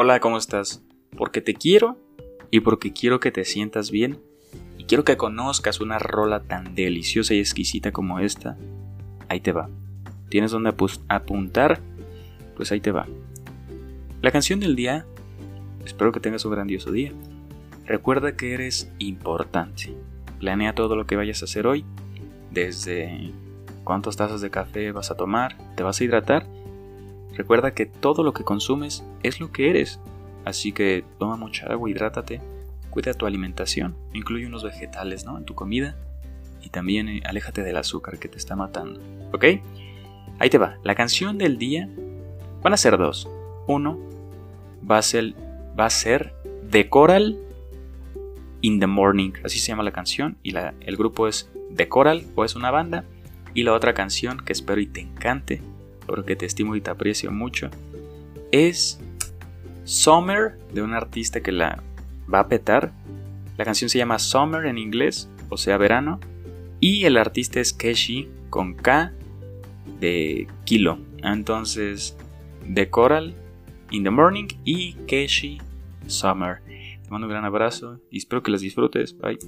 Hola, ¿cómo estás? Porque te quiero y porque quiero que te sientas bien y quiero que conozcas una rola tan deliciosa y exquisita como esta. Ahí te va. ¿Tienes donde apuntar? Pues ahí te va. La canción del día. Espero que tengas un grandioso día. Recuerda que eres importante. Planea todo lo que vayas a hacer hoy. Desde cuántas tazas de café vas a tomar, te vas a hidratar Recuerda que todo lo que consumes es lo que eres, así que toma mucha agua, hidrátate, cuida tu alimentación, incluye unos vegetales ¿no? en tu comida y también eh, aléjate del azúcar que te está matando. ¿Ok? Ahí te va. La canción del día van a ser dos. Uno va a ser, va a ser The Coral in the Morning, así se llama la canción, y la, el grupo es The Coral o es una banda. Y la otra canción que espero y te encante porque te estimo y te aprecio mucho, es Summer de un artista que la va a petar. La canción se llama Summer en inglés, o sea, verano. Y el artista es Keshi con K de kilo. Entonces, The Coral in the Morning y Keshi Summer. Te mando un gran abrazo y espero que las disfrutes. Bye.